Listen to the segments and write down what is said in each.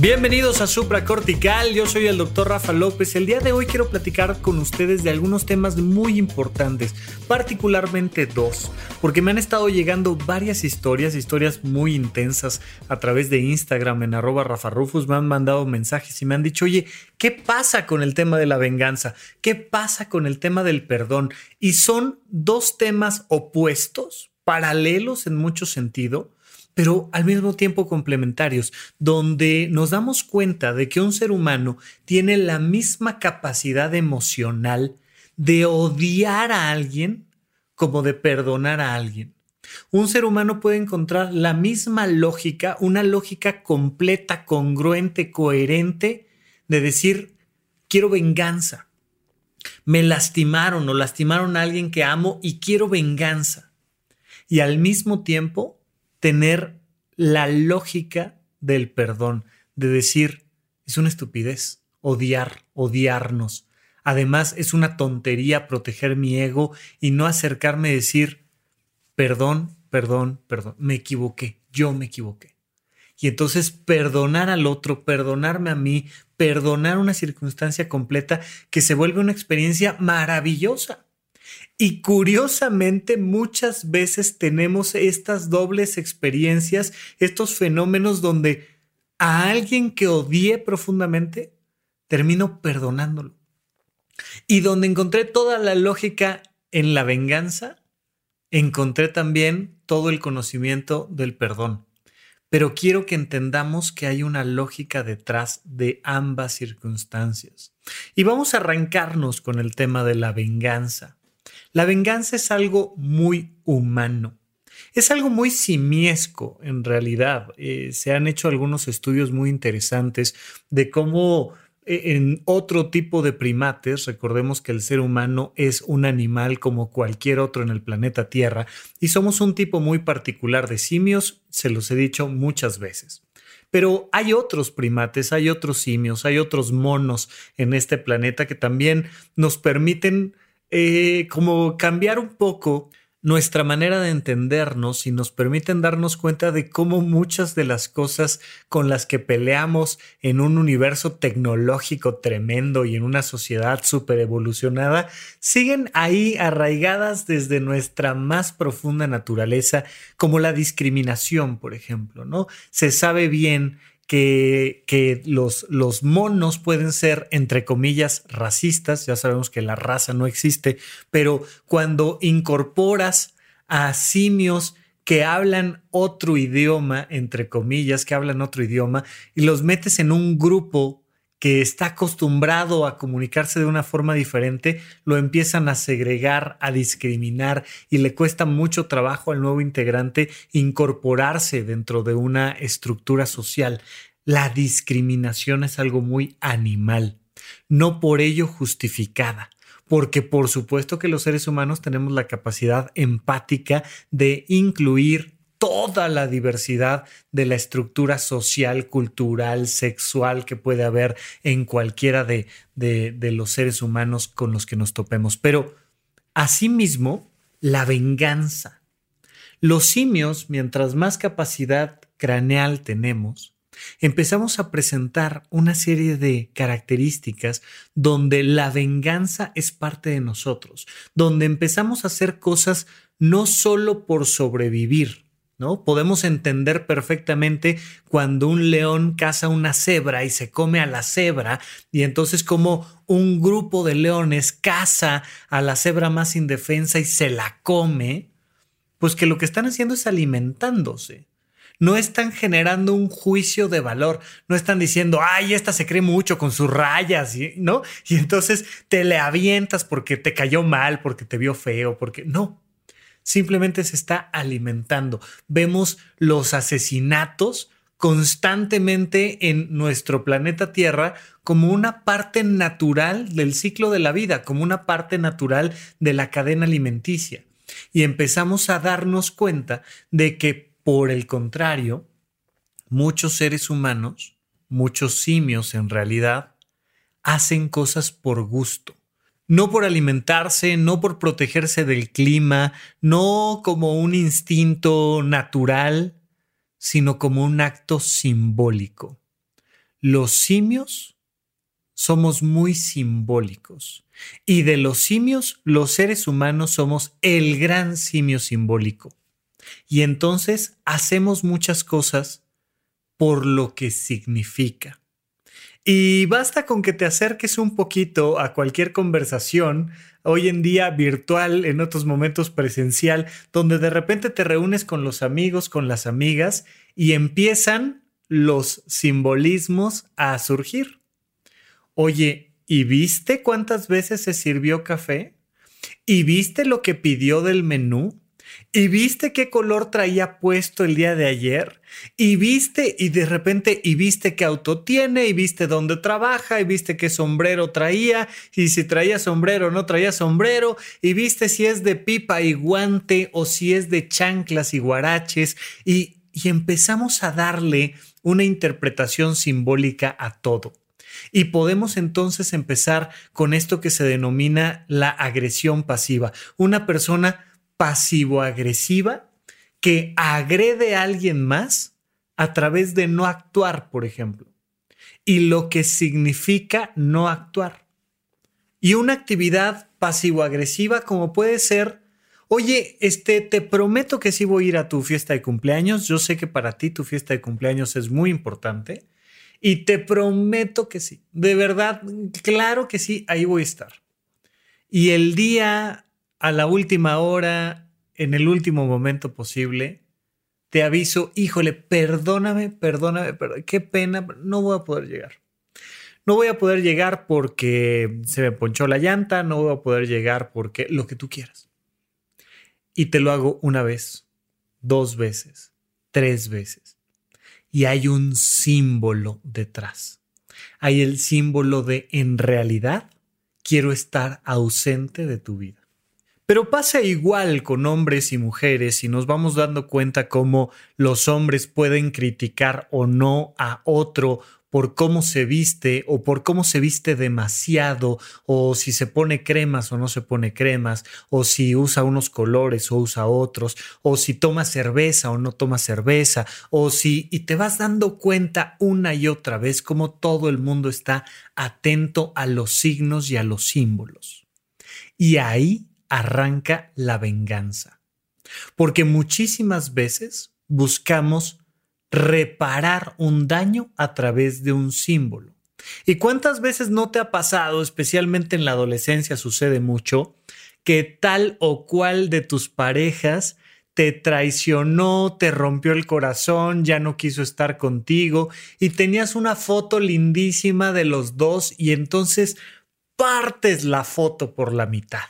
Bienvenidos a Supra Cortical, yo soy el doctor Rafa López. El día de hoy quiero platicar con ustedes de algunos temas muy importantes, particularmente dos, porque me han estado llegando varias historias, historias muy intensas a través de Instagram en arroba Rafa Rufus, me han mandado mensajes y me han dicho, oye, ¿qué pasa con el tema de la venganza? ¿Qué pasa con el tema del perdón? Y son dos temas opuestos, paralelos en mucho sentido pero al mismo tiempo complementarios, donde nos damos cuenta de que un ser humano tiene la misma capacidad emocional de odiar a alguien como de perdonar a alguien. Un ser humano puede encontrar la misma lógica, una lógica completa, congruente, coherente, de decir, quiero venganza. Me lastimaron o lastimaron a alguien que amo y quiero venganza. Y al mismo tiempo tener la lógica del perdón, de decir, es una estupidez odiar, odiarnos. Además, es una tontería proteger mi ego y no acercarme a decir, perdón, perdón, perdón, me equivoqué, yo me equivoqué. Y entonces perdonar al otro, perdonarme a mí, perdonar una circunstancia completa que se vuelve una experiencia maravillosa. Y curiosamente muchas veces tenemos estas dobles experiencias, estos fenómenos donde a alguien que odié profundamente, termino perdonándolo. Y donde encontré toda la lógica en la venganza, encontré también todo el conocimiento del perdón. Pero quiero que entendamos que hay una lógica detrás de ambas circunstancias. Y vamos a arrancarnos con el tema de la venganza. La venganza es algo muy humano. Es algo muy simiesco, en realidad. Eh, se han hecho algunos estudios muy interesantes de cómo eh, en otro tipo de primates, recordemos que el ser humano es un animal como cualquier otro en el planeta Tierra y somos un tipo muy particular de simios, se los he dicho muchas veces. Pero hay otros primates, hay otros simios, hay otros monos en este planeta que también nos permiten eh, como cambiar un poco nuestra manera de entendernos y nos permiten darnos cuenta de cómo muchas de las cosas con las que peleamos en un universo tecnológico tremendo y en una sociedad súper evolucionada siguen ahí arraigadas desde nuestra más profunda naturaleza, como la discriminación, por ejemplo, ¿no? Se sabe bien que, los, los monos pueden ser, entre comillas, racistas, ya sabemos que la raza no existe, pero cuando incorporas a simios que hablan otro idioma, entre comillas, que hablan otro idioma, y los metes en un grupo que está acostumbrado a comunicarse de una forma diferente, lo empiezan a segregar, a discriminar y le cuesta mucho trabajo al nuevo integrante incorporarse dentro de una estructura social. La discriminación es algo muy animal, no por ello justificada porque por supuesto que los seres humanos tenemos la capacidad empática de incluir toda la diversidad de la estructura social, cultural, sexual que puede haber en cualquiera de, los seres humanos con los que nos topemos. Pero asimismo, la venganza. Los simios, mientras más capacidad craneal tenemos, empezamos a presentar una serie de características donde la venganza es parte de nosotros, donde empezamos a hacer cosas no solo por sobrevivir, ¿no? Podemos entender perfectamente cuando un león caza una cebra y se come a la cebra y entonces como un grupo de leones caza a la cebra más indefensa y se la come, pues que lo que están haciendo es alimentándose. No están generando un juicio de valor, no están diciendo, ay, esta se cree mucho con sus rayas, ¿no? Y entonces te le avientas porque te cayó mal, porque te vio feo, porque no, simplemente se está alimentando. Vemos los asesinatos constantemente en nuestro planeta Tierra como una parte natural del ciclo de la vida, como una parte natural de la cadena alimenticia. Y empezamos a darnos cuenta de que, por el contrario, muchos seres humanos, muchos simios en realidad, hacen cosas por gusto no por alimentarse, no por protegerse del clima, no como un instinto natural, sino como un acto simbólico. Los simios somos muy simbólicos y de los simios los seres humanos somos el gran simio simbólico. Y entonces hacemos muchas cosas por lo que significa. Y basta con que te acerques un poquito a cualquier conversación, hoy en día virtual, en otros momentos presencial, donde de repente te reúnes con los amigos, con las amigas, y empiezan los simbolismos a surgir. Oye, ¿y viste cuántas veces se sirvió café? ¿Y viste lo que pidió del menú? Y viste qué color traía puesto el día de ayer y viste y de repente y viste qué auto tiene y viste dónde trabaja y viste qué sombrero traía y si traía sombrero o no traía sombrero y viste si es de pipa y guante o si es de chanclas y guaraches y, y empezamos a darle una interpretación simbólica a todo. Y podemos entonces empezar con esto que se denomina la agresión pasiva. Una persona pasivo-agresiva que agrede a alguien más a través de no actuar, por ejemplo, y lo que significa no actuar. Y una actividad pasivo-agresiva como puede ser, oye, este, te prometo que sí voy a ir a tu fiesta de cumpleaños, yo sé que para ti tu fiesta de cumpleaños es muy importante, y te prometo que sí, de verdad, claro que sí, ahí voy a estar. Y el día a la última hora, en el último momento posible, te aviso, híjole, perdóname, perdóname, qué pena, no voy a poder llegar. No voy a poder llegar porque se me ponchó la llanta, no voy a poder llegar porque lo que tú quieras. Y te lo hago una vez, dos veces, tres veces. Y hay un símbolo detrás. Hay el símbolo de en realidad quiero estar ausente de tu vida. Pero pasa igual con hombres y mujeres y nos vamos dando cuenta cómo los hombres pueden criticar o no a otro por cómo se viste o por cómo se viste demasiado o si se pone cremas o no se pone cremas o si usa unos colores o usa otros o si toma cerveza o no toma cerveza o si y te vas dando cuenta una y otra vez cómo todo el mundo está atento a los signos y a los símbolos. Y ahí arranca la venganza. Porque muchísimas veces buscamos reparar un daño a través de un símbolo. ¿Y cuántas veces no te ha pasado, especialmente en la adolescencia sucede mucho, que tal o cual de tus parejas te traicionó, te rompió el corazón, ya no quiso estar contigo y tenías una foto lindísima de los dos y entonces partes la foto por la mitad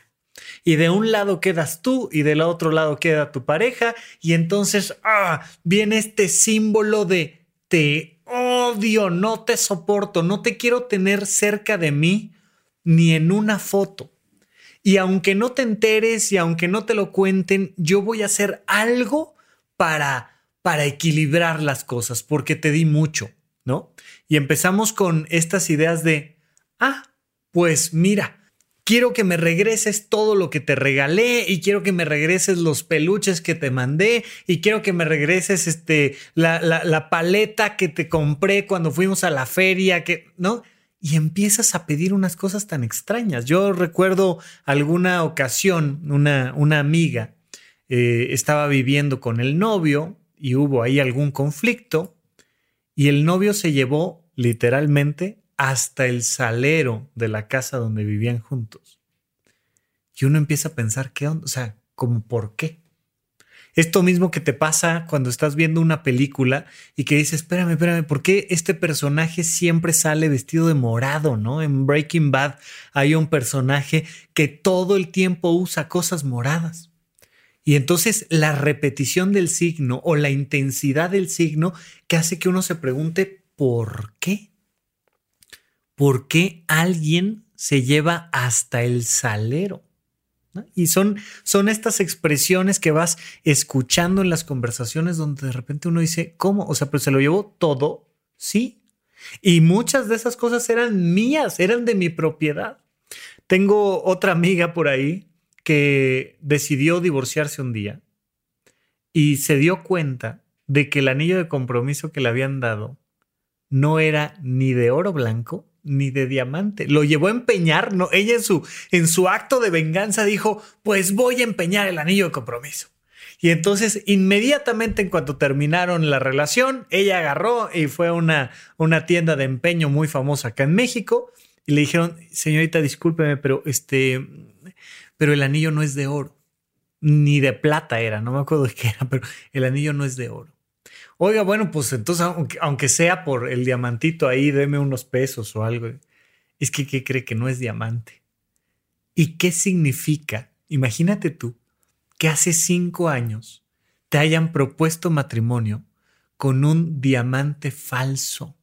y de un lado quedas tú y del otro lado queda tu pareja y entonces ah, viene este símbolo de te odio, no te soporto, no te quiero tener cerca de mí ni en una foto. Y aunque no te enteres y aunque no te lo cuenten, yo voy a hacer algo para para equilibrar las cosas porque te di mucho, ¿no? Y empezamos con estas ideas de, ah, pues mira, quiero que me regreses todo lo que te regalé y quiero que me regreses los peluches que te mandé y quiero que me regreses este, la, la, paleta que te compré cuando fuimos a la feria, que, ¿no? Y empiezas a pedir unas cosas tan extrañas. Yo recuerdo alguna ocasión, una, una amiga eh, estaba viviendo con el novio y hubo ahí algún conflicto y el novio se llevó literalmente hasta el salero de la casa donde vivían juntos. Y uno empieza a pensar, ¿qué onda? O sea, ¿cómo por qué? Esto mismo que te pasa cuando estás viendo una película y que dices, espérame, espérame, ¿por qué este personaje siempre sale vestido de morado, no? En Breaking Bad hay un personaje que todo el tiempo usa cosas moradas. Y entonces la repetición del signo o la intensidad del signo que hace que uno se pregunte ¿por qué? ¿Por qué alguien se lleva hasta el salero? Y son, son estas expresiones que vas escuchando en las conversaciones donde de repente uno dice, ¿cómo? O sea, pero se lo llevó todo, sí. Y muchas de esas cosas eran mías, eran de mi propiedad. Tengo otra amiga por ahí que decidió divorciarse un día y se dio cuenta de que el anillo de compromiso que le habían dado no era ni de oro blanco ni de diamante. Lo llevó a empeñar, no, ella en su, en su acto de venganza dijo, pues voy a empeñar el anillo de compromiso. Y entonces, inmediatamente en cuanto terminaron la relación, ella agarró y fue a una, una tienda de empeño muy famosa acá en México y le dijeron, señorita, discúlpeme, pero este, pero el anillo no es de oro, ni de plata era, no me acuerdo de qué era, pero el anillo no es de oro. Oiga, bueno, pues entonces, aunque, sea por el diamantito ahí, deme unos pesos o algo. Es que, ¿qué cree que no es diamante? ¿Y qué significa? Imagínate tú que hace cinco años te hayan propuesto matrimonio con un diamante falso.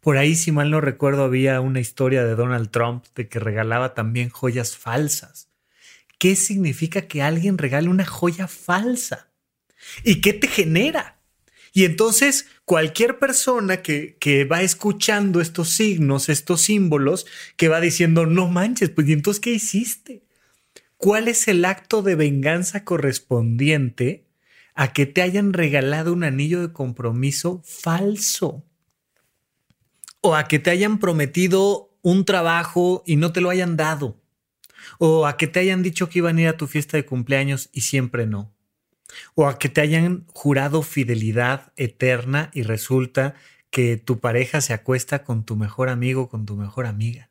Por ahí, si mal no recuerdo, había una historia de Donald Trump de que regalaba también joyas falsas. ¿Qué significa que alguien regale una joya falsa? ¿Y qué te genera? Y entonces cualquier persona que, que, va escuchando estos signos, estos símbolos, que va diciendo, no manches, pues ¿y entonces qué hiciste? ¿Cuál es el acto de venganza correspondiente a que te hayan regalado un anillo de compromiso falso? O a que te hayan prometido un trabajo y no te lo hayan dado. O a que te hayan dicho que iban a ir a tu fiesta de cumpleaños y siempre no o a que te hayan jurado fidelidad eterna y resulta que tu pareja se acuesta con tu mejor amigo, con tu mejor amiga.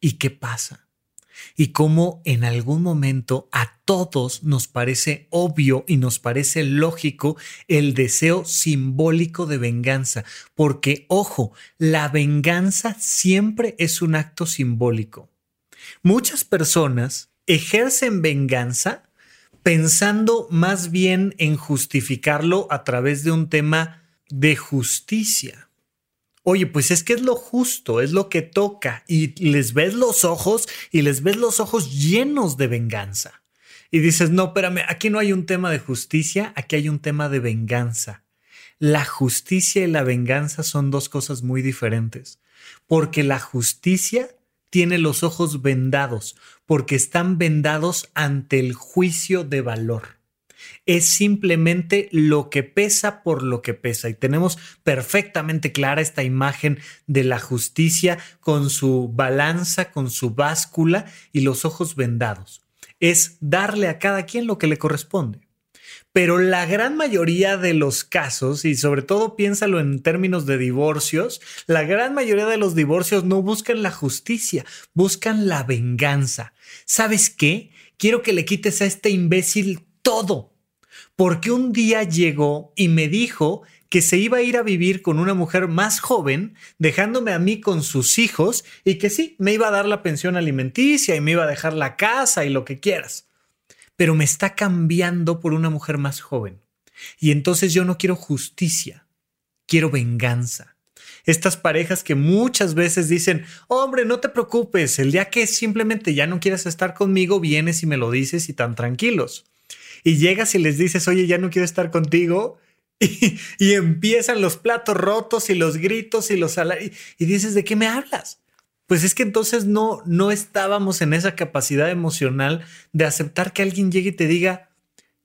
¿Y qué pasa? Y cómo en algún momento a todos nos parece obvio y nos parece lógico el deseo simbólico de venganza, porque ojo, la venganza siempre es un acto simbólico. Muchas personas ejercen venganza pensando más bien en justificarlo a través de un tema de justicia. Oye, pues es que es lo justo, es lo que toca y les ves los ojos y les ves los ojos llenos de venganza. Y dices, no, espérame, aquí no hay un tema de justicia, aquí hay un tema de venganza. La justicia y la venganza son dos cosas muy diferentes, porque la justicia tiene los ojos vendados porque están vendados ante el juicio de valor. Es simplemente lo que pesa por lo que pesa. Y tenemos perfectamente clara esta imagen de la justicia con su balanza, con su báscula y los ojos vendados. Es darle a cada quien lo que le corresponde. Pero la gran mayoría de los casos, y sobre todo piénsalo en términos de divorcios, la gran mayoría de los divorcios no buscan la justicia, buscan la venganza. ¿Sabes qué? Quiero que le quites a este imbécil todo, porque un día llegó y me dijo que se iba a ir a vivir con una mujer más joven, dejándome a mí con sus hijos y que sí, me iba a dar la pensión alimenticia y me iba a dejar la casa y lo que quieras pero me está cambiando por una mujer más joven. Y entonces yo no quiero justicia, quiero venganza. Estas parejas que muchas veces dicen, hombre, no te preocupes, el día que simplemente ya no quieras estar conmigo, vienes y me lo dices y tan tranquilos. Y llegas y les dices, oye, ya no quiero estar contigo. Y, y empiezan los platos rotos y los gritos y los y, y dices, ¿de qué me hablas? Pues es que entonces no, no estábamos en esa capacidad emocional de aceptar que alguien llegue y te diga,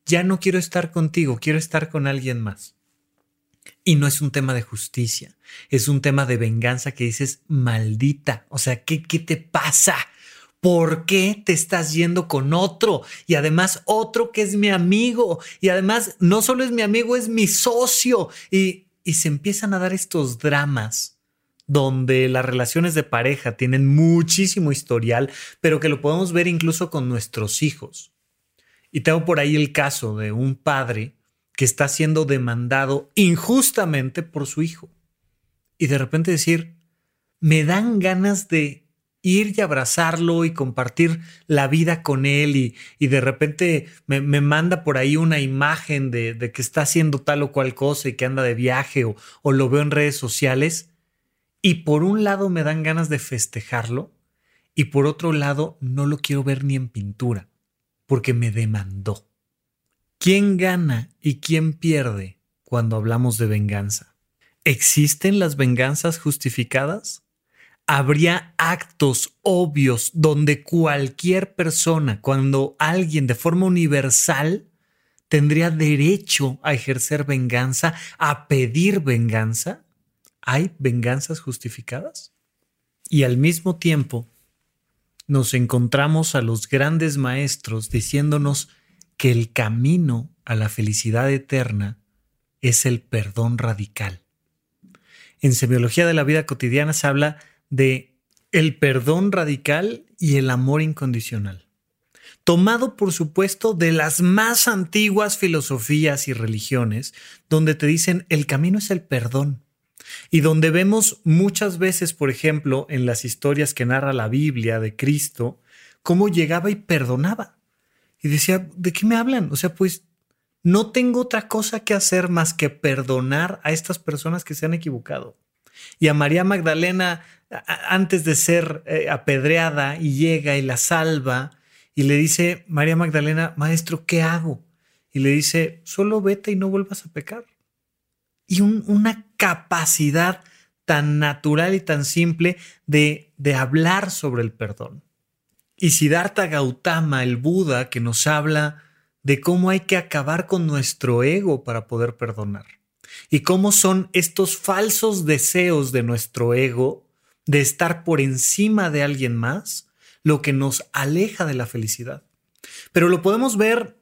ya no quiero estar contigo, quiero estar con alguien más. Y no es un tema de justicia, es un tema de venganza que dices, maldita, o sea, ¿qué, qué te pasa? ¿Por qué te estás yendo con otro? Y además otro que es mi amigo. Y además no solo es mi amigo, es mi socio. Y, y se empiezan a dar estos dramas donde las relaciones de pareja tienen muchísimo historial, pero que lo podemos ver incluso con nuestros hijos. Y tengo por ahí el caso de un padre que está siendo demandado injustamente por su hijo. Y de repente decir, me dan ganas de ir y abrazarlo y compartir la vida con él y, y de repente me, manda por ahí una imagen de, que está haciendo tal o cual cosa y que anda de viaje o, o lo veo en redes sociales y por un lado me dan ganas de festejarlo y por otro lado no lo quiero ver ni en pintura porque me demandó. ¿Quién gana y quién pierde cuando hablamos de venganza? ¿Existen las venganzas justificadas? habría actos obvios donde cualquier persona, cuando alguien de forma universal, tendría derecho a ejercer venganza, a pedir venganza? ¿Hay venganzas justificadas? Y al mismo tiempo, nos encontramos a los grandes maestros diciéndonos que el camino a la felicidad eterna es el perdón radical. En semiología de la vida cotidiana se habla de el perdón radical y el amor incondicional. Tomado, por supuesto, de las más antiguas filosofías y religiones, donde te dicen el camino es el perdón. Y donde vemos muchas veces, por ejemplo, en las historias que narra la Biblia de Cristo, cómo llegaba y perdonaba. Y decía, ¿de qué me hablan? O sea, pues no tengo otra cosa que hacer más que perdonar a estas personas que se han equivocado. Y a María Magdalena antes de ser eh, apedreada y llega y la salva y le dice, María Magdalena, maestro, ¿qué hago? Y le dice, solo vete y no vuelvas a pecar. Y una capacidad tan natural y tan simple de, de hablar sobre el perdón. Y Siddhartha Gautama, el Buda, que nos habla de cómo hay que acabar con nuestro ego para poder perdonar. Y cómo son estos falsos deseos de nuestro ego de estar por encima de alguien más, lo que nos aleja de la felicidad. Pero lo podemos ver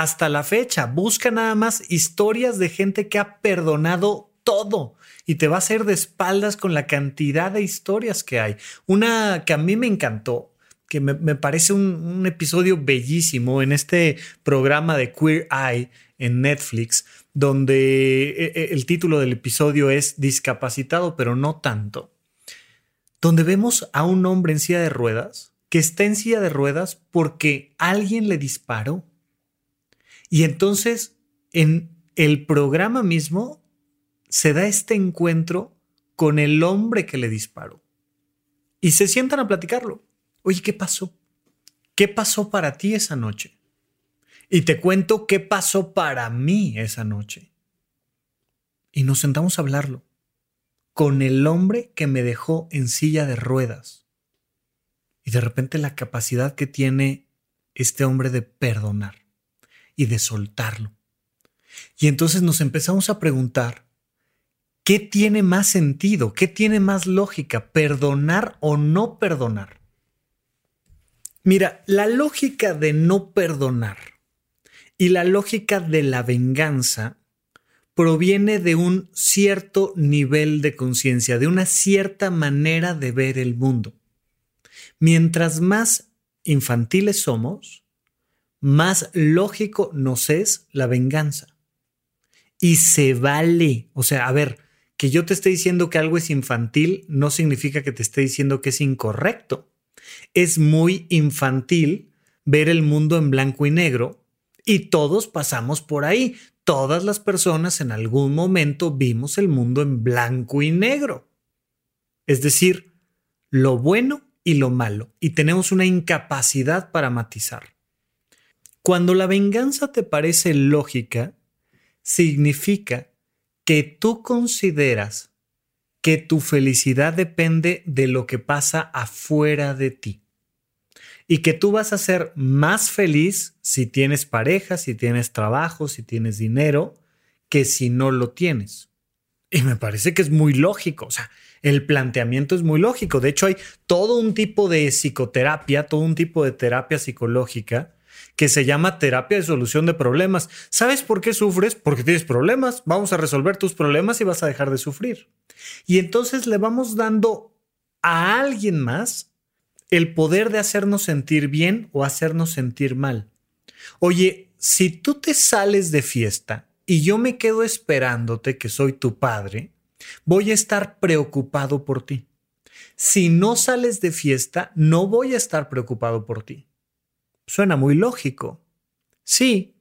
hasta la fecha. Busca nada más historias de gente que ha perdonado todo y te va a hacer de espaldas con la cantidad de historias que hay. Una que a mí me encantó, que me, parece un, un, episodio bellísimo en este programa de Queer Eye en Netflix, donde eh, eh, el título del episodio es Discapacitado, pero no tanto donde vemos a un hombre en silla de ruedas que está en silla de ruedas porque alguien le disparó. Y entonces en el programa mismo se da este encuentro con el hombre que le disparó. Y se sientan a platicarlo. Oye, ¿qué pasó? ¿Qué pasó para ti esa noche? Y te cuento qué pasó para mí esa noche. Y nos sentamos a hablarlo con el hombre que me dejó en silla de ruedas. Y de repente la capacidad que tiene este hombre de perdonar y de soltarlo. Y entonces nos empezamos a preguntar, ¿qué tiene más sentido? ¿Qué tiene más lógica? ¿Perdonar o no perdonar? Mira, la lógica de no perdonar y la lógica de la venganza proviene de un cierto nivel de conciencia, de una cierta manera de ver el mundo. Mientras más infantiles somos, más lógico nos es la venganza. Y se vale. O sea, a ver, que yo te esté diciendo que algo es infantil no significa que te esté diciendo que es incorrecto. Es muy infantil ver el mundo en blanco y negro y todos pasamos por ahí todas las personas en algún momento vimos el mundo en blanco y negro. Es decir, lo bueno y lo malo, y tenemos una incapacidad para matizar. Cuando la venganza te parece lógica, significa que tú consideras que tu felicidad depende de lo que pasa afuera de ti y que tú vas a ser más feliz si tienes pareja, si tienes trabajo, si tienes dinero, que si no lo tienes. Y me parece que es muy lógico, o sea, el planteamiento es muy lógico. De hecho, hay todo un tipo de psicoterapia, todo un tipo de terapia psicológica que se llama terapia de solución de problemas. ¿Sabes por qué sufres? Porque tienes problemas. Vamos a resolver tus problemas y vas a dejar de sufrir. Y entonces le vamos dando a alguien más el poder de hacernos sentir bien o hacernos sentir mal. Oye, si tú te sales de fiesta y yo me quedo esperándote que soy tu padre, voy a estar preocupado por ti. si no sales de fiesta, no voy a estar preocupado por ti. Suena muy lógico. Sí,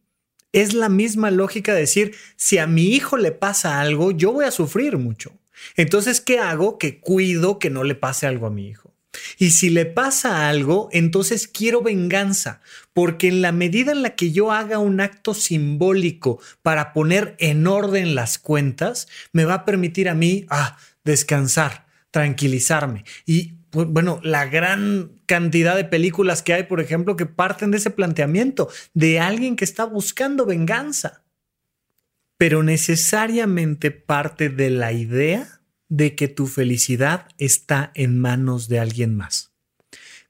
es la misma lógica de decir, si a mi hijo le pasa algo, yo voy a sufrir mucho. Entonces, ¿qué hago? Que cuido que no le pase algo a mi hijo. Y si le pasa algo, entonces quiero venganza, porque en la medida en la que yo haga un acto simbólico para poner en orden las cuentas, me va a permitir a mí ah, descansar, tranquilizarme. Y pues, bueno, la gran cantidad de películas que hay, por ejemplo, que parten de ese planteamiento de alguien que está buscando venganza, pero necesariamente parte de la idea de que tu felicidad está en manos de alguien más.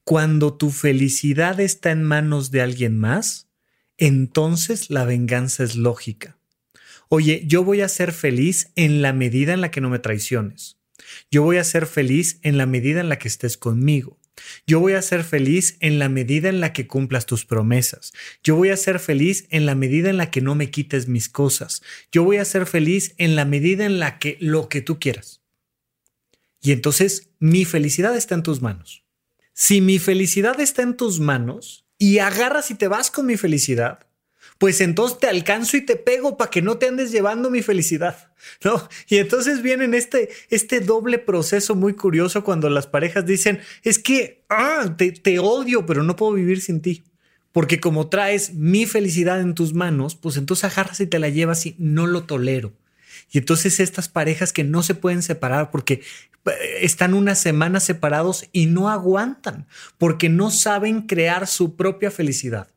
Cuando tu felicidad está en manos de alguien más, entonces la venganza es lógica. Oye, yo voy a ser feliz en la medida en la que no me traiciones. Yo voy a ser feliz en la medida en la que estés conmigo. Yo voy a ser feliz en la medida en la que cumplas tus promesas. Yo voy a ser feliz en la medida en la que no me quites mis cosas. Yo voy a ser feliz en la medida en la que lo que tú quieras. Y entonces mi felicidad está en tus manos. Si mi felicidad está en tus manos y agarras y te vas con mi felicidad, pues entonces te alcanzo y te pego para que no te andes llevando mi felicidad, ¿no? Y entonces viene este, este doble proceso muy curioso cuando las parejas dicen, es que, ah, te, odio, pero no puedo vivir sin ti. Porque como traes mi felicidad en tus manos, pues entonces agarras y te la llevas y no lo tolero. Y entonces estas parejas que no se pueden separar porque eh, están unas semanas separados y no aguantan, porque no saben crear su propia felicidad.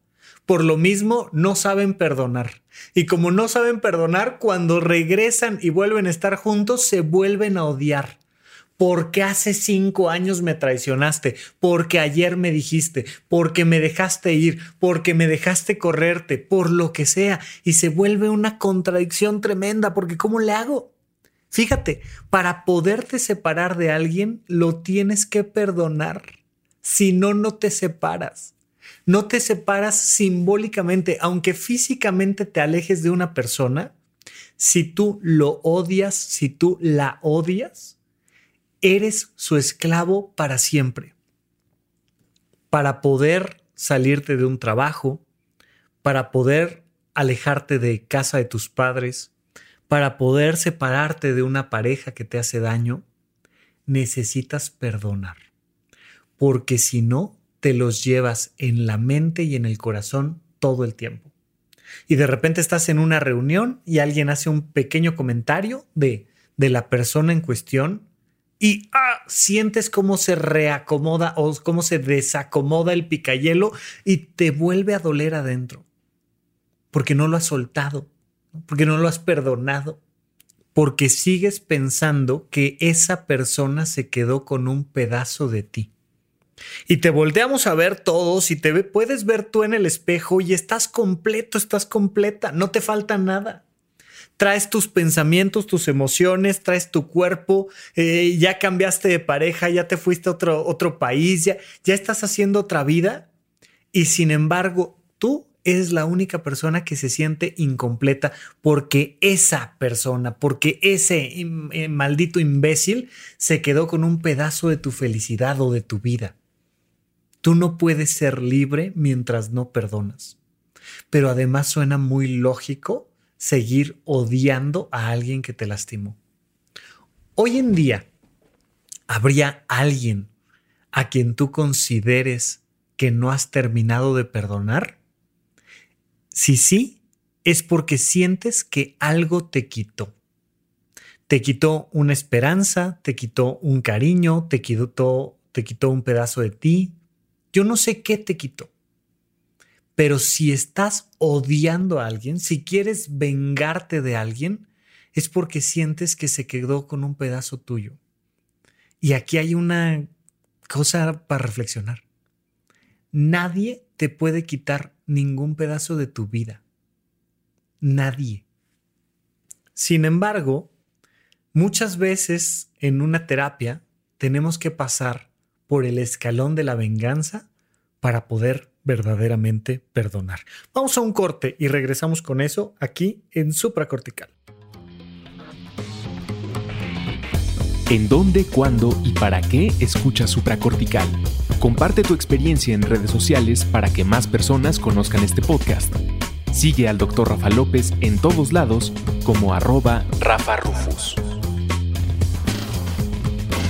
Por lo mismo, no saben perdonar. Y como no saben perdonar, cuando regresan y vuelven a estar juntos, se vuelven a odiar. Porque hace cinco años me traicionaste, porque ayer me dijiste, porque me dejaste ir, porque me dejaste correrte, por lo que sea. Y se vuelve una contradicción tremenda, porque ¿cómo le hago? Fíjate, para poderte separar de alguien, lo tienes que perdonar. Si no, no te separas. No te separas simbólicamente, aunque físicamente te alejes de una persona, si tú lo odias, si tú la odias, eres su esclavo para siempre. Para poder salirte de un trabajo, para poder alejarte de casa de tus padres, para poder separarte de una pareja que te hace daño, necesitas perdonar. Porque si no, te los llevas en la mente y en el corazón todo el tiempo. Y de repente estás en una reunión y alguien hace un pequeño comentario de, de la persona en cuestión y ah, sientes cómo se reacomoda o cómo se desacomoda el picayelo y te vuelve a doler adentro. Porque no lo has soltado, porque no lo has perdonado, porque sigues pensando que esa persona se quedó con un pedazo de ti. Y te volteamos a ver todos y te puedes ver tú en el espejo y estás completo, estás completa, no te falta nada. Traes tus pensamientos, tus emociones, traes tu cuerpo, eh, ya cambiaste de pareja, ya te fuiste a otro, otro país, ya, ya estás haciendo otra vida y sin embargo tú eres la única persona que se siente incompleta porque esa persona, porque ese eh, maldito imbécil se quedó con un pedazo de tu felicidad o de tu vida. Tú no puedes ser libre mientras no perdonas. Pero además suena muy lógico seguir odiando a alguien que te lastimó. Hoy en día, ¿habría alguien a quien tú consideres que no has terminado de perdonar? Si sí, es porque sientes que algo te quitó. Te quitó una esperanza, te quitó un cariño, te quitó, te quitó un pedazo de ti, yo no sé qué te quitó. Pero si estás odiando a alguien, si quieres vengarte de alguien, es porque sientes que se quedó con un pedazo tuyo. Y aquí hay una cosa para reflexionar. Nadie te puede quitar ningún pedazo de tu vida. Nadie. Sin embargo, muchas veces en una terapia tenemos que pasar por el escalón de la venganza para poder verdaderamente perdonar. Vamos a un corte y regresamos con eso aquí en supracortical. ¿En dónde, cuándo y para qué escuchas supracortical? Comparte tu experiencia en redes sociales para que más personas conozcan este podcast. Sigue al Dr. Rafa López en todos lados como arroba Rafa Rufus.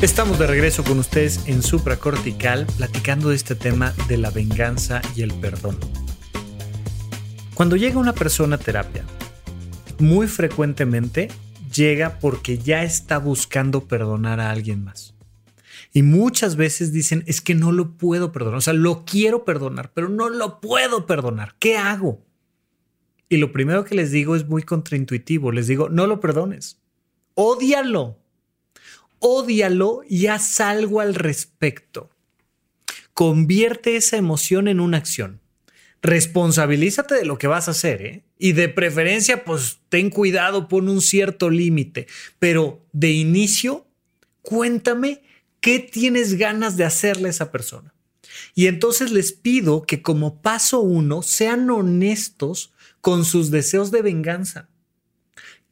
Estamos de regreso con ustedes en Supracortical platicando de este tema de la venganza y el perdón. Cuando llega una persona a terapia, muy frecuentemente llega porque ya está buscando perdonar a alguien más. Y muchas veces dicen, es que no lo puedo perdonar, o sea, lo quiero perdonar, pero no lo puedo perdonar. ¿Qué hago? Y lo primero que les digo es muy contraintuitivo. Les digo, no lo perdones. Ódialo. Ódialo y haz algo al respecto. Convierte esa emoción en una acción. Responsabilízate de lo que vas a hacer, ¿eh? Y de preferencia, pues ten cuidado, pon un cierto límite. Pero de inicio, cuéntame qué tienes ganas de hacerle a esa persona. Y entonces les pido que como paso uno sean honestos con sus deseos de venganza.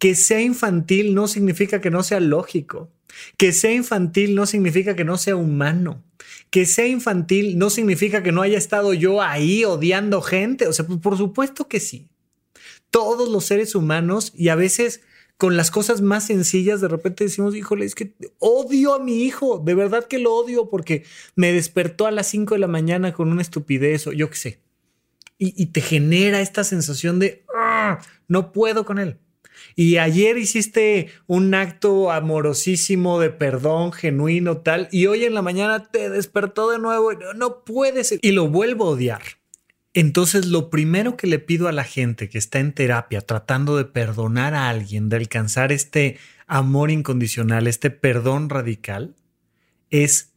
Que sea infantil no significa que no sea lógico. Que sea infantil no significa que no sea humano. Que sea infantil no significa que no haya estado yo ahí odiando gente. O sea, pues, por supuesto que sí. Todos los seres humanos y a veces con las cosas más sencillas de repente decimos, híjole, es que odio a mi hijo, de verdad que lo odio porque me despertó a las 5 de la mañana con una estupidez o yo qué sé y, te genera esta sensación de ah, no puedo con él. Y ayer hiciste un acto amorosísimo de perdón genuino tal y hoy en la mañana te despertó de nuevo y no puedes y lo vuelvo a odiar. Entonces lo primero que le pido a la gente que está en terapia tratando de perdonar a alguien, de alcanzar este amor incondicional, este perdón radical, es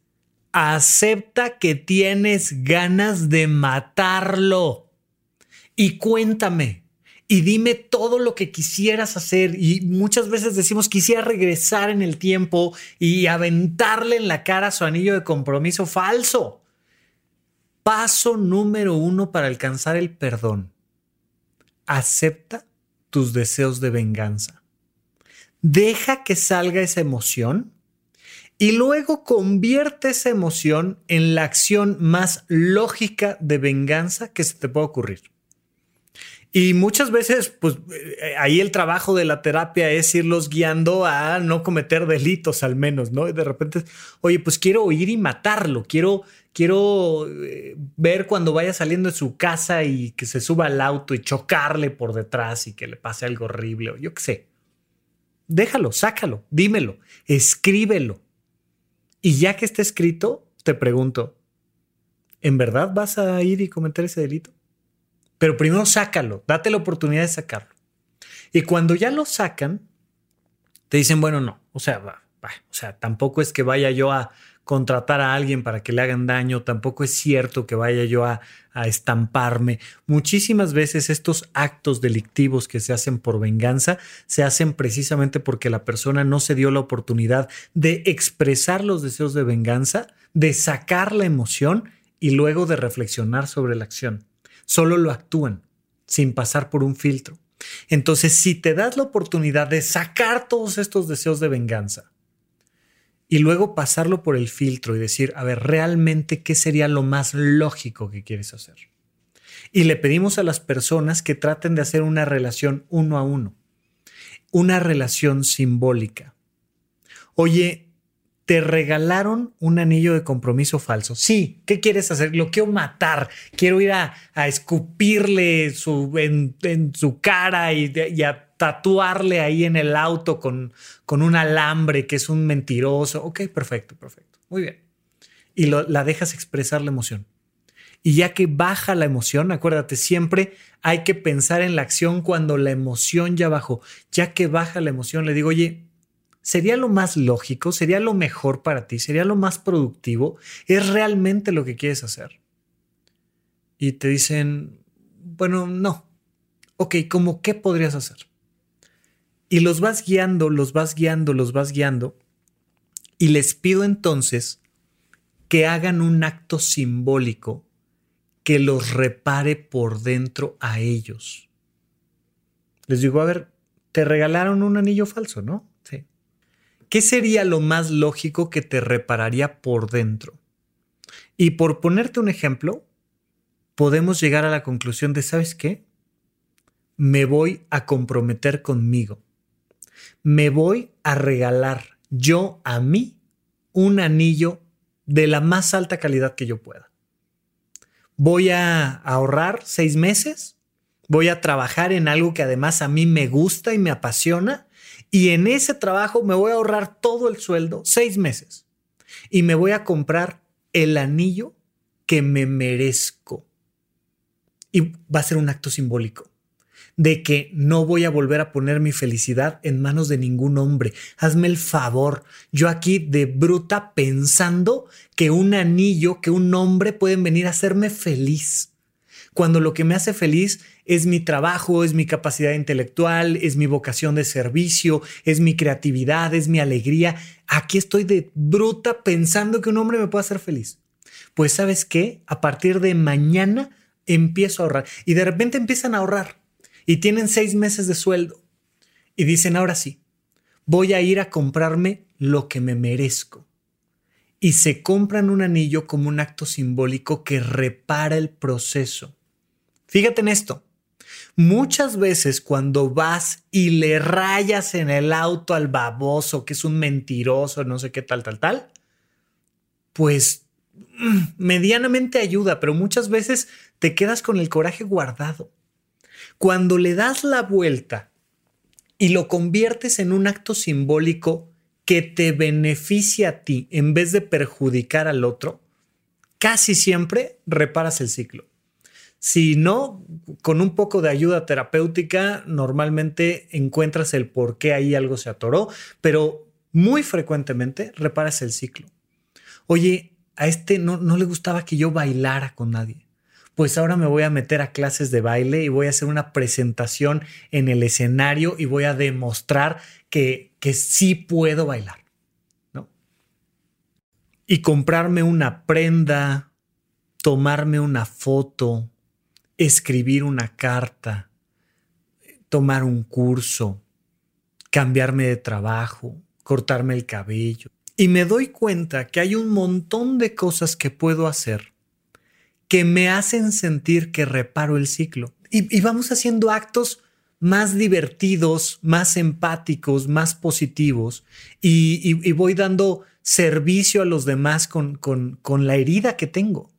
acepta que tienes ganas de matarlo y cuéntame y dime todo lo que quisieras hacer. Y muchas veces decimos, quisiera regresar en el tiempo y aventarle en la cara su anillo de compromiso falso. Paso número uno para alcanzar el perdón. Acepta tus deseos de venganza. Deja que salga esa emoción y luego convierte esa emoción en la acción más lógica de venganza que se te pueda ocurrir. Y muchas veces, pues eh, ahí el trabajo de la terapia es irlos guiando a no cometer delitos al menos, ¿no? Y de repente, oye, pues quiero ir y matarlo, quiero, quiero eh, ver cuando vaya saliendo de su casa y que se suba al auto y chocarle por detrás y que le pase algo horrible, o yo qué sé. Déjalo, sácalo, dímelo, escríbelo. Y ya que esté escrito, te pregunto, ¿en verdad vas a ir y cometer ese delito? Pero primero sácalo, date la oportunidad de sacarlo. Y cuando ya lo sacan, te dicen, bueno, no, o sea, o sea, tampoco es que vaya yo a contratar a alguien para que le hagan daño, tampoco es cierto que vaya yo a, a estamparme. Muchísimas veces estos actos delictivos que se hacen por venganza se hacen precisamente porque la persona no se dio la oportunidad de expresar los deseos de venganza, de sacar la emoción y luego de reflexionar sobre la acción solo lo actúan sin pasar por un filtro. Entonces, si te das la oportunidad de sacar todos estos deseos de venganza y luego pasarlo por el filtro y decir, a ver, realmente, ¿qué sería lo más lógico que quieres hacer? Y le pedimos a las personas que traten de hacer una relación uno a uno, una relación simbólica. Oye, te regalaron un anillo de compromiso falso. Sí, ¿qué quieres hacer? Lo quiero matar. Quiero ir a, escupirle su, en, su cara y, a tatuarle ahí en el auto con, con un alambre que es un mentiroso. Ok, perfecto, perfecto. Muy bien. Y la dejas expresar la emoción. Y ya que baja la emoción, acuérdate, siempre hay que pensar en la acción cuando la emoción ya bajó. Ya que baja la emoción, le digo, oye, sería lo más lógico, sería lo mejor para ti, sería lo más productivo, es realmente lo que quieres hacer. Y te dicen, bueno, no. Ok, ¿cómo qué podrías hacer? Y los vas guiando, los vas guiando, los vas guiando. Y les pido entonces que hagan un acto simbólico que los repare por dentro a ellos. Les digo, a ver, te regalaron un anillo falso, ¿no? ¿Qué sería lo más lógico que te repararía por dentro? Y por ponerte un ejemplo, podemos llegar a la conclusión de, ¿sabes qué? Me voy a comprometer conmigo. Me voy a regalar yo a mí un anillo de la más alta calidad que yo pueda. Voy a ahorrar seis meses, voy a trabajar en algo que además a mí me gusta y me apasiona, y en ese trabajo me voy a ahorrar todo el sueldo, seis meses, y me voy a comprar el anillo que me merezco. Y va a ser un acto simbólico de que no voy a volver a poner mi felicidad en manos de ningún hombre. Hazme el favor. Yo aquí de bruta pensando que un anillo, que un hombre pueden venir a hacerme feliz. Cuando lo que me hace feliz es mi trabajo, es mi capacidad intelectual, es mi vocación de servicio, es mi creatividad, es mi alegría. Aquí estoy de bruta pensando que un hombre me puede hacer feliz. Pues sabes qué, a partir de mañana empiezo a ahorrar y de repente empiezan a ahorrar y tienen seis meses de sueldo y dicen, ahora sí, voy a ir a comprarme lo que me merezco. Y se compran un anillo como un acto simbólico que repara el proceso. Fíjate en esto. Muchas veces cuando vas y le rayas en el auto al baboso, que es un mentiroso, no sé qué tal, tal, tal, pues mm, medianamente ayuda, pero muchas veces te quedas con el coraje guardado. Cuando le das la vuelta y lo conviertes en un acto simbólico que te beneficia a ti en vez de perjudicar al otro, casi siempre reparas el ciclo. Si no, con un poco de ayuda terapéutica, normalmente encuentras el por qué ahí algo se atoró, pero muy frecuentemente reparas el ciclo. Oye, a este no, no le gustaba que yo bailara con nadie pues ahora me voy a meter a clases de baile y voy a hacer una presentación en el escenario y voy a demostrar que, que sí puedo bailar, ¿no? Y comprarme una prenda, tomarme una foto, escribir una carta, tomar un curso, cambiarme de trabajo, cortarme el cabello. Y me doy cuenta que hay un montón de cosas que puedo hacer que me hacen sentir que reparo el ciclo. Y, vamos haciendo actos más divertidos, más empáticos, más positivos y, voy dando servicio a los demás con, con, la herida que tengo.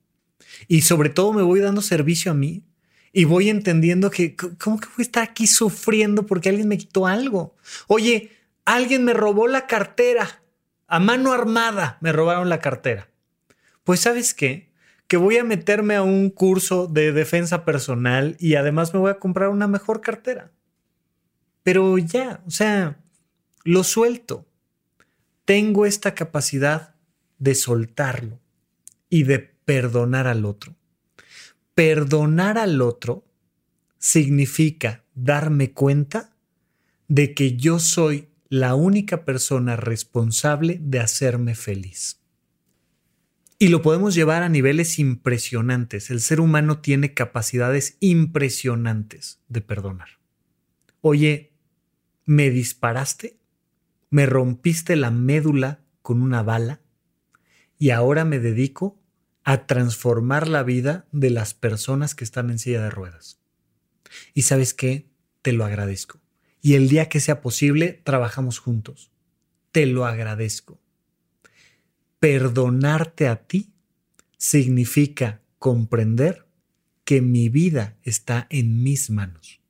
Y sobre todo me voy dando servicio a mí y voy entendiendo que, ¿cómo que voy a estar aquí sufriendo porque alguien me quitó algo? Oye, alguien me robó la cartera, a mano armada me robaron la cartera. Pues sabes qué, que voy a meterme a un curso de defensa personal y además me voy a comprar una mejor cartera. Pero ya, o sea, lo suelto. Tengo esta capacidad de soltarlo y de perdonar al otro. Perdonar al otro significa darme cuenta de que yo soy la única persona responsable de hacerme feliz. Y lo podemos llevar a niveles impresionantes. El ser humano tiene capacidades impresionantes de perdonar. Oye, ¿me disparaste? ¿Me rompiste la médula con una bala? Y ahora me dedico a transformar la vida de las personas que están en silla de ruedas. Y sabes qué? Te lo agradezco. Y el día que sea posible, trabajamos juntos. Te lo agradezco perdonarte a ti significa comprender que mi vida está en mis manos.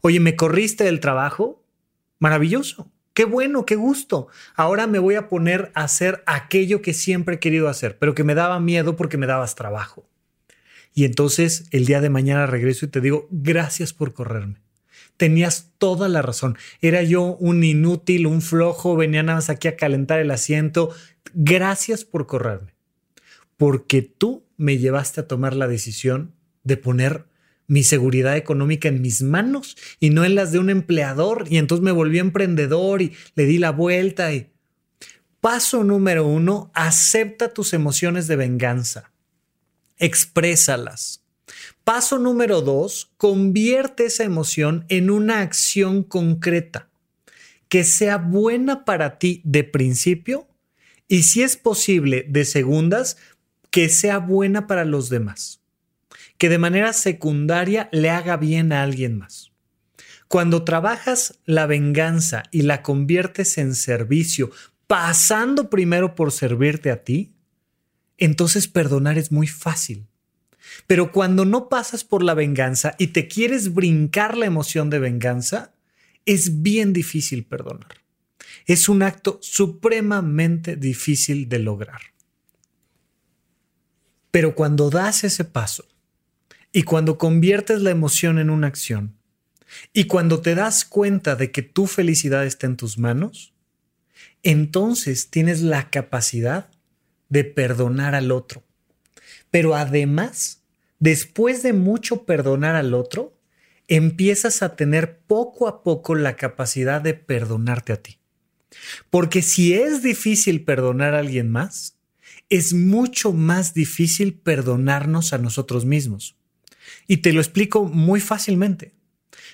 Oye, ¿me corriste del trabajo? Maravilloso. Qué bueno, qué gusto. Ahora me voy a poner a hacer aquello que siempre he querido hacer, pero que me daba miedo porque me dabas trabajo. Y entonces el día de mañana regreso y te digo, gracias por correrme. Tenías toda la razón. Era yo un inútil, un flojo, venía nada más aquí a calentar el asiento. Gracias por correrme. Porque tú me llevaste a tomar la decisión de poner mi seguridad económica en mis manos y no en las de un empleador. Y entonces me volví emprendedor y le di la vuelta. Y... Paso número uno, acepta tus emociones de venganza. Exprésalas. Paso número dos, convierte esa emoción en una acción concreta que sea buena para ti de principio y si es posible de segundas, que sea buena para los demás. Que de manera secundaria le haga bien a alguien más. Cuando trabajas la venganza y la conviertes en servicio, pasando primero por servirte a ti, entonces perdonar es muy fácil. Pero cuando no pasas por la venganza y te quieres brincar la emoción de venganza, es bien difícil perdonar. Es un acto supremamente difícil de lograr. Pero cuando das ese paso y cuando conviertes la emoción en una acción y cuando te das cuenta de que tu felicidad está en tus manos, entonces tienes la capacidad de perdonar al otro. Pero además, después de mucho perdonar al otro, empiezas a tener poco a poco la capacidad de perdonarte a ti. Porque si es difícil perdonar a alguien más, es mucho más difícil perdonarnos a nosotros mismos. Y te lo explico muy fácilmente.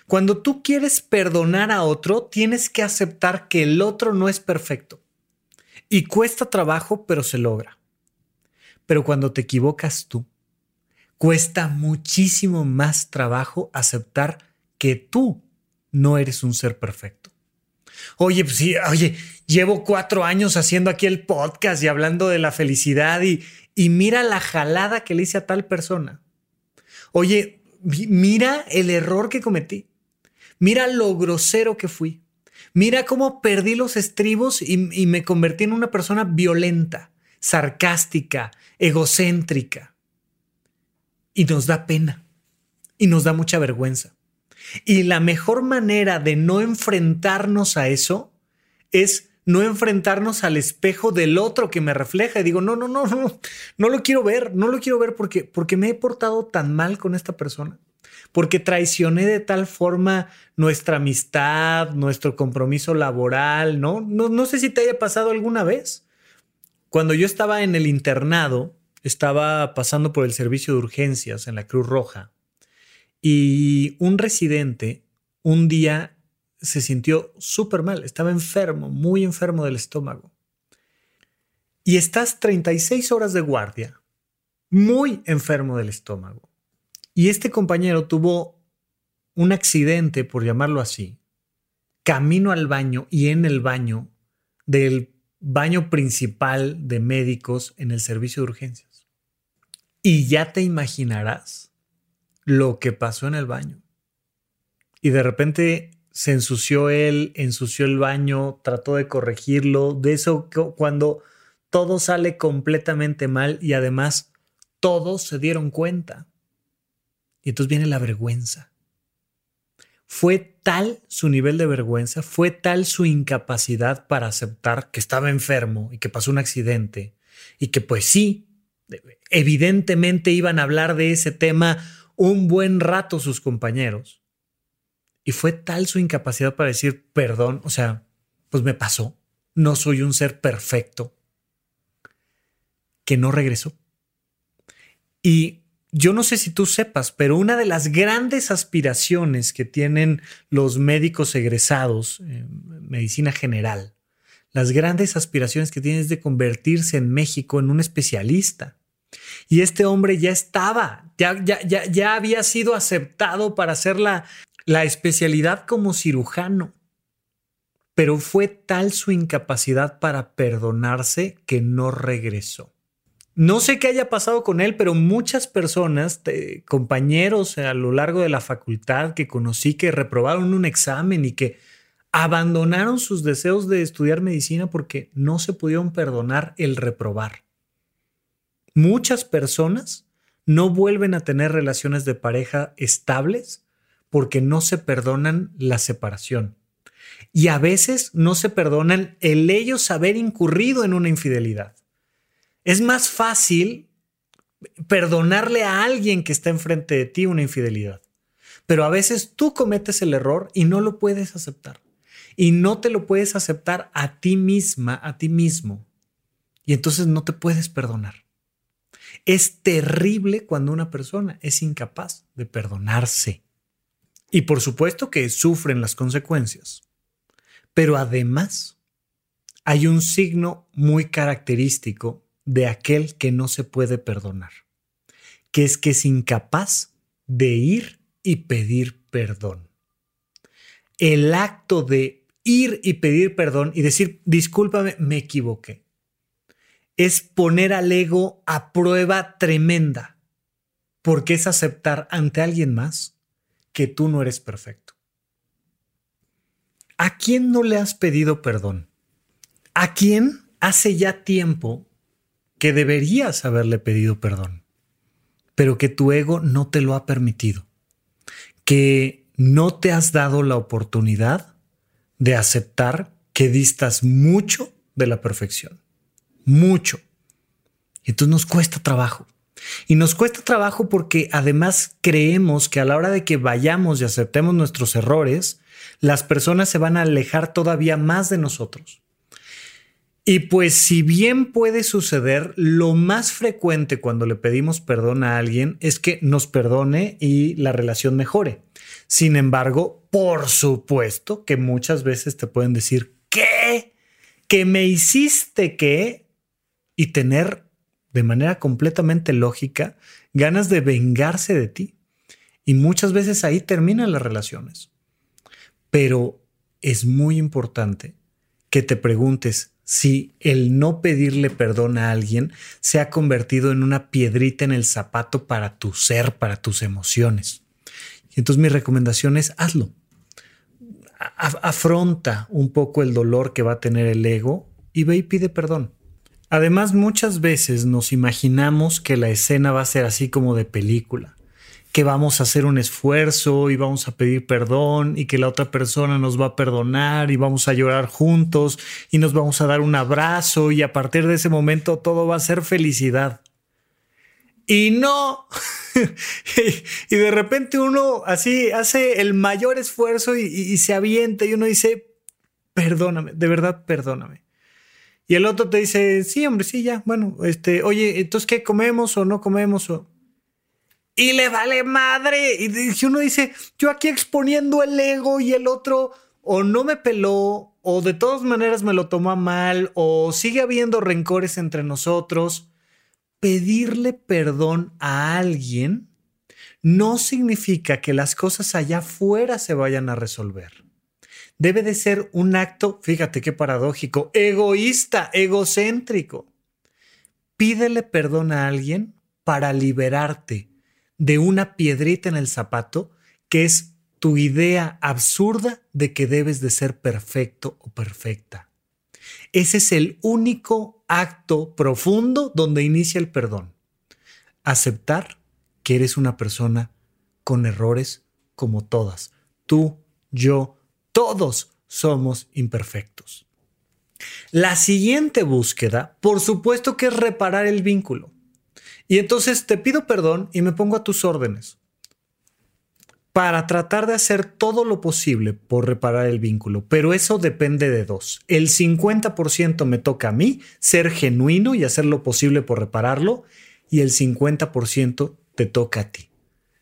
Cuando tú quieres perdonar a otro, tienes que aceptar que el otro no es perfecto. Y cuesta trabajo, pero se logra. Pero cuando te equivocas tú, cuesta muchísimo más trabajo aceptar que tú no eres un ser perfecto. Oye, pues sí, oye, llevo cuatro años haciendo aquí el podcast y hablando de la felicidad y, y mira la jalada que le hice a tal persona. Oye, mira el error que cometí. Mira lo grosero que fui. Mira cómo perdí los estribos y, me convertí en una persona violenta, sarcástica, egocéntrica. Y nos da pena. Y nos da mucha vergüenza. Y la mejor manera de no enfrentarnos a eso es no enfrentarnos al espejo del otro que me refleja. Y digo, no, no, no, no, no lo quiero ver, no lo quiero ver porque, porque me he portado tan mal con esta persona porque traicioné de tal forma nuestra amistad, nuestro compromiso laboral, ¿no? ¿no? No sé si te haya pasado alguna vez. Cuando yo estaba en el internado, estaba pasando por el servicio de urgencias en la Cruz Roja y un residente un día se sintió súper mal, estaba enfermo, muy enfermo del estómago. Y estás 36 horas de guardia, muy enfermo del estómago. Y este compañero tuvo un accidente, por llamarlo así, camino al baño y en el baño del baño principal de médicos en el servicio de urgencias. Y ya te imaginarás lo que pasó en el baño. Y de repente se ensució él, ensució el baño, trató de corregirlo, de eso cuando todo sale completamente mal y además todos se dieron cuenta. Y entonces viene la vergüenza. Fue tal su nivel de vergüenza, fue tal su incapacidad para aceptar que estaba enfermo y que pasó un accidente y que pues sí, evidentemente iban a hablar de ese tema un buen rato sus compañeros. Y fue tal su incapacidad para decir perdón, o sea, pues me pasó, no soy un ser perfecto, que no regresó. Y yo no sé si tú sepas, pero una de las grandes aspiraciones que tienen los médicos egresados en medicina general, las grandes aspiraciones que tienen es de convertirse en México en un especialista. Y este hombre ya estaba, ya, ya, ya, ya había sido aceptado para hacer la, la especialidad como cirujano. Pero fue tal su incapacidad para perdonarse que no regresó. No sé qué haya pasado con él, pero muchas personas, compañeros a lo largo de la facultad que conocí que reprobaron un examen y que abandonaron sus deseos de estudiar medicina porque no se pudieron perdonar el reprobar. Muchas personas no vuelven a tener relaciones de pareja estables porque no se perdonan la separación. Y a veces no se perdonan el ellos haber incurrido en una infidelidad. Es más fácil perdonarle a alguien que está enfrente de ti una infidelidad. Pero a veces tú cometes el error y no lo puedes aceptar. Y no te lo puedes aceptar a ti misma, a ti mismo. Y entonces no te puedes perdonar. Es terrible cuando una persona es incapaz de perdonarse. Y por supuesto que sufren las consecuencias. Pero además, hay un signo muy característico de aquel que no se puede perdonar, que es que es incapaz de ir y pedir perdón. El acto de ir y pedir perdón y decir, discúlpame, me equivoqué, es poner al ego a prueba tremenda, porque es aceptar ante alguien más que tú no eres perfecto. ¿A quién no le has pedido perdón? ¿A quién hace ya tiempo que deberías haberle pedido perdón, pero que tu ego no te lo ha permitido? Que no te has dado la oportunidad de aceptar que distas mucho de la perfección. Mucho. Entonces nos cuesta trabajo. Y nos cuesta trabajo porque además creemos que a la hora de que vayamos y aceptemos nuestros errores, las personas se van a alejar todavía más de nosotros. Y pues si bien puede suceder, lo más frecuente cuando le pedimos perdón a alguien es que nos perdone y la relación mejore. Sin embargo, por supuesto que muchas veces te pueden decir, ¿qué? ¿Que me hiciste qué? Y tener de manera completamente lógica ganas de vengarse de ti. Y muchas veces ahí terminan las relaciones. Pero es muy importante que te preguntes si el no pedirle perdón a alguien se ha convertido en una piedrita en el zapato para tu ser, para tus emociones. Y entonces mi recomendación es hazlo. afronta un poco el dolor que va a tener el ego y ve y pide perdón. Además, muchas veces nos imaginamos que la escena va a ser así como de película, que vamos a hacer un esfuerzo y vamos a pedir perdón y que la otra persona nos va a perdonar y vamos a llorar juntos y nos vamos a dar un abrazo y a partir de ese momento todo va a ser felicidad. Y no. y de repente uno así hace el mayor esfuerzo y, se avienta y uno dice, perdóname, de verdad perdóname. Y el otro te dice, sí, hombre, sí, ya, bueno, este, oye, entonces, ¿qué comemos o no comemos? O... Y le vale madre. Y uno dice, yo aquí exponiendo el ego y el otro o no me peló, o de todas maneras me lo tomó mal, o sigue habiendo rencores entre nosotros. Pedirle perdón a alguien no significa que las cosas allá afuera se vayan a resolver debe de ser un acto, fíjate qué paradójico, egoísta, egocéntrico. Pídele perdón a alguien para liberarte de una piedrita en el zapato que es tu idea absurda de que debes de ser perfecto o perfecta. Ese es el único acto profundo donde inicia el perdón. Aceptar que eres una persona con errores como todas. Tú, yo, todos somos imperfectos. La siguiente búsqueda, por supuesto que es reparar el vínculo. Y entonces te pido perdón y me pongo a tus órdenes para tratar de hacer todo lo posible por reparar el vínculo, pero eso depende de dos. El 50% me toca a mí ser genuino y hacer lo posible por repararlo y el 50% te toca a ti.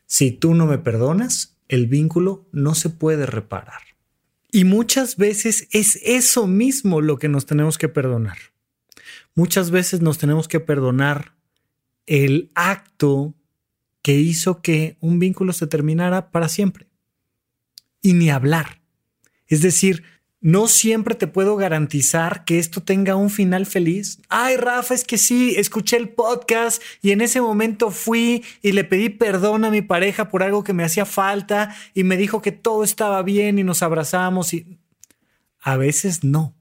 Si tú no me perdonas, el vínculo no se puede reparar. Y muchas veces es eso mismo lo que nos tenemos que perdonar. Muchas veces nos tenemos que perdonar el acto que hizo que un vínculo se terminara para siempre. Y ni hablar. Es decir, no siempre te puedo garantizar que esto tenga un final feliz. Ay, Rafa, es que sí, escuché el podcast y en ese momento fui y le pedí perdón a mi pareja por algo que me hacía falta y me dijo que todo estaba bien y nos abrazamos y a veces no.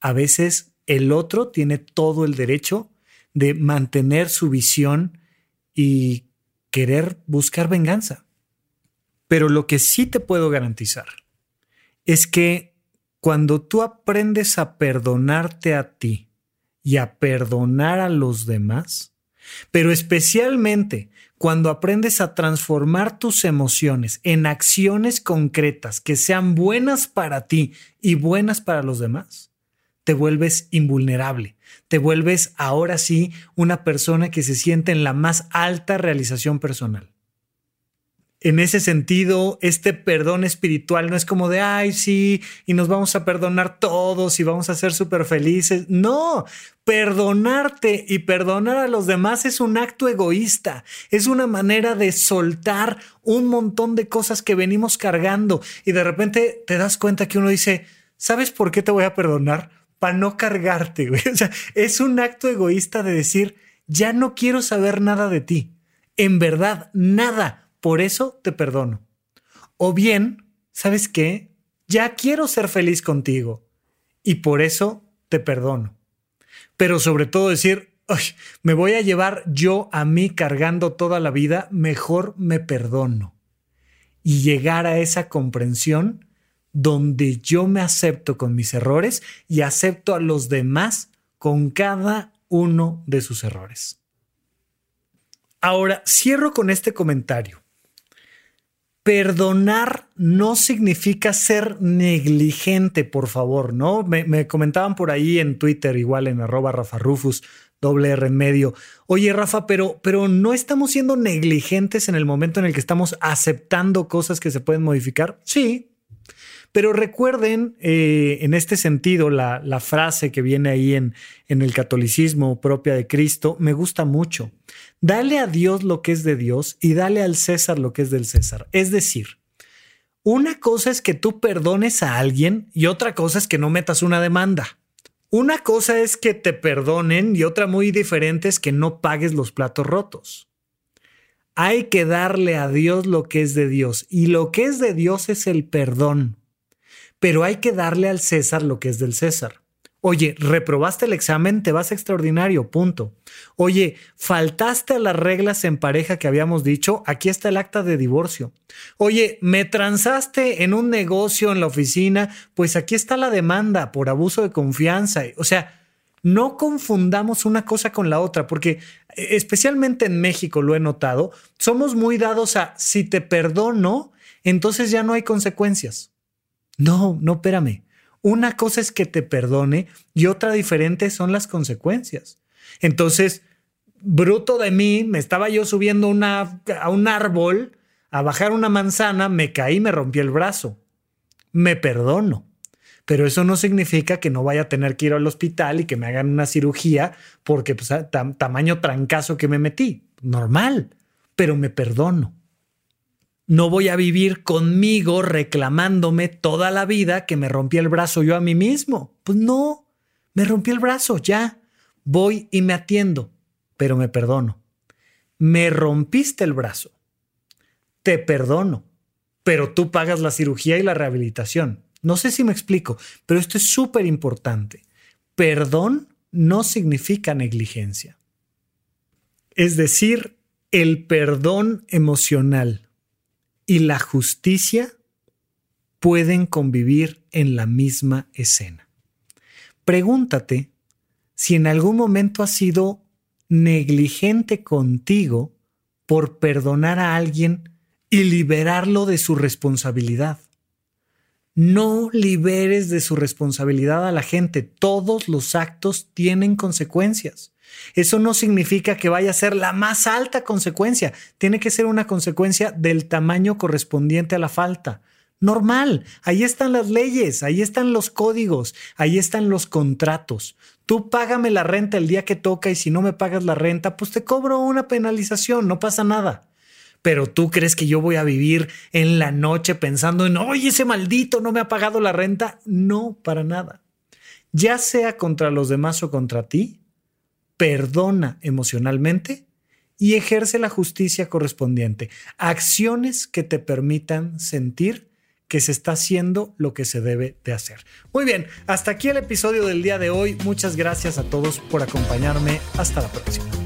A veces el otro tiene todo el derecho de mantener su visión y querer buscar venganza. Pero lo que sí te puedo garantizar es que cuando tú aprendes a perdonarte a ti y a perdonar a los demás, pero especialmente cuando aprendes a transformar tus emociones en acciones concretas que sean buenas para ti y buenas para los demás, te vuelves invulnerable, te vuelves ahora sí una persona que se siente en la más alta realización personal. En ese sentido, este perdón espiritual no es como de, ay, sí, y nos vamos a perdonar todos y vamos a ser súper felices. No, perdonarte y perdonar a los demás es un acto egoísta, es una manera de soltar un montón de cosas que venimos cargando y de repente te das cuenta que uno dice, ¿sabes por qué te voy a perdonar? Para no cargarte. O sea, es un acto egoísta de decir, ya no quiero saber nada de ti. En verdad, nada por eso te perdono. O bien, ¿sabes qué? Ya quiero ser feliz contigo y por eso te perdono. Pero sobre todo decir, me voy a llevar yo a mí cargando toda la vida, mejor me perdono. Y llegar a esa comprensión donde yo me acepto con mis errores y acepto a los demás con cada uno de sus errores. Ahora, cierro con este comentario perdonar no significa ser negligente, por favor, ¿no? Me, comentaban por ahí en Twitter, igual en arroba Rafa Rufus, doble R en medio. Oye, Rafa, pero, pero no estamos siendo negligentes en el momento en el que estamos aceptando cosas que se pueden modificar. Sí, pero recuerden, eh, en este sentido, la, frase que viene ahí en, en el catolicismo propia de Cristo me gusta mucho. Dale a Dios lo que es de Dios y dale al César lo que es del César. Es decir, una cosa es que tú perdones a alguien y otra cosa es que no metas una demanda. Una cosa es que te perdonen y otra muy diferente es que no pagues los platos rotos. Hay que darle a Dios lo que es de Dios y lo que es de Dios es el perdón. Pero hay que darle al César lo que es del César. Oye, reprobaste el examen, te vas extraordinario, punto. Oye, faltaste a las reglas en pareja que habíamos dicho, aquí está el acta de divorcio. Oye, me transaste en un negocio en la oficina, pues aquí está la demanda por abuso de confianza. O sea, no confundamos una cosa con la otra, porque e, especialmente en México lo he notado, somos muy dados a si te perdono, entonces ya no hay consecuencias. No, no, espérame. Una cosa es que te perdone y otra diferente son las consecuencias. Entonces, bruto de mí, me estaba yo subiendo a un árbol a bajar una manzana, me caí, me rompí el brazo. Me perdono. Pero eso no significa que no vaya a tener que ir al hospital y que me hagan una cirugía porque pues, tamaño trancazo que me metí. Normal, pero me perdono no voy a vivir conmigo reclamándome toda la vida que me rompí el brazo yo a mí mismo. Pues no, me rompí el brazo, ya. Voy y me atiendo, pero me perdono. Me rompiste el brazo. Te perdono, pero tú pagas la cirugía y la rehabilitación. No sé si me explico, pero esto es súper importante. Perdón no significa negligencia. Es decir, el perdón emocional y la justicia pueden convivir en la misma escena. Pregúntate si en algún momento has sido negligente contigo por perdonar a alguien y liberarlo de su responsabilidad. No liberes de su responsabilidad a la gente. Todos los actos tienen consecuencias. Eso no significa que vaya a ser la más alta consecuencia. Tiene que ser una consecuencia del tamaño correspondiente a la falta. Normal, ahí están las leyes, ahí están los códigos, ahí están los contratos. Tú págame la renta el día que toca y si no me pagas la renta, pues te cobro una penalización, no pasa nada. Pero tú crees que yo voy a vivir en la noche pensando en, oye, ese maldito no me ha pagado la renta. No, para nada. Ya sea contra los demás o contra ti, perdona emocionalmente y ejerce la justicia correspondiente. Acciones que te permitan sentir que se está haciendo lo que se debe de hacer. Muy bien, hasta aquí el episodio del día de hoy. Muchas gracias a todos por acompañarme. Hasta la próxima.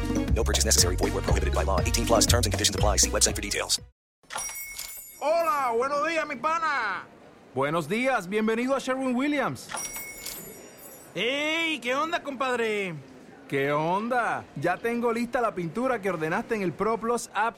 No purchase necessary. Void where prohibited by law. 18 plus terms and conditions apply. See website for details. Hola, buenos días, mi pana. Buenos días, bienvenido a Sherwin Williams. ¡Ey! ¿Qué onda, compadre? ¿Qué onda? Ya tengo lista la pintura que ordenaste en el ProPlus app.